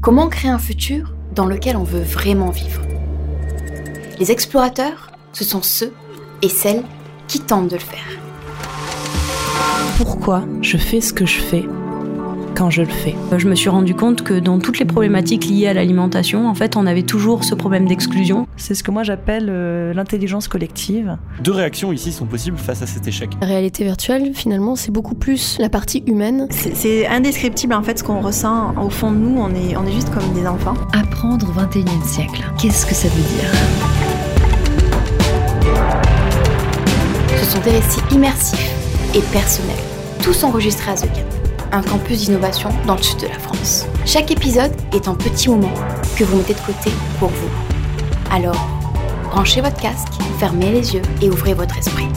Comment créer un futur dans lequel on veut vraiment vivre? Les explorateurs, ce sont ceux et celles qui tentent de le faire. Pourquoi je fais ce que je fais? Quand je le fais. Je me suis rendu compte que dans toutes les problématiques liées à l'alimentation, en fait, on avait toujours ce problème d'exclusion. C'est ce que moi j'appelle euh, l'intelligence collective. Deux réactions ici sont possibles face à cet échec. La réalité virtuelle, finalement, c'est beaucoup plus la partie humaine. C'est indescriptible en fait ce qu'on ressent. Au fond de nous, on est, on est juste comme des enfants. Apprendre au 21e siècle, qu'est-ce que ça veut dire? Ce sont des récits immersifs et personnels, tous enregistrés à The un campus d'innovation dans le sud de la France. Chaque épisode est un petit moment que vous mettez de côté pour vous. Alors, branchez votre casque, fermez les yeux et ouvrez votre esprit.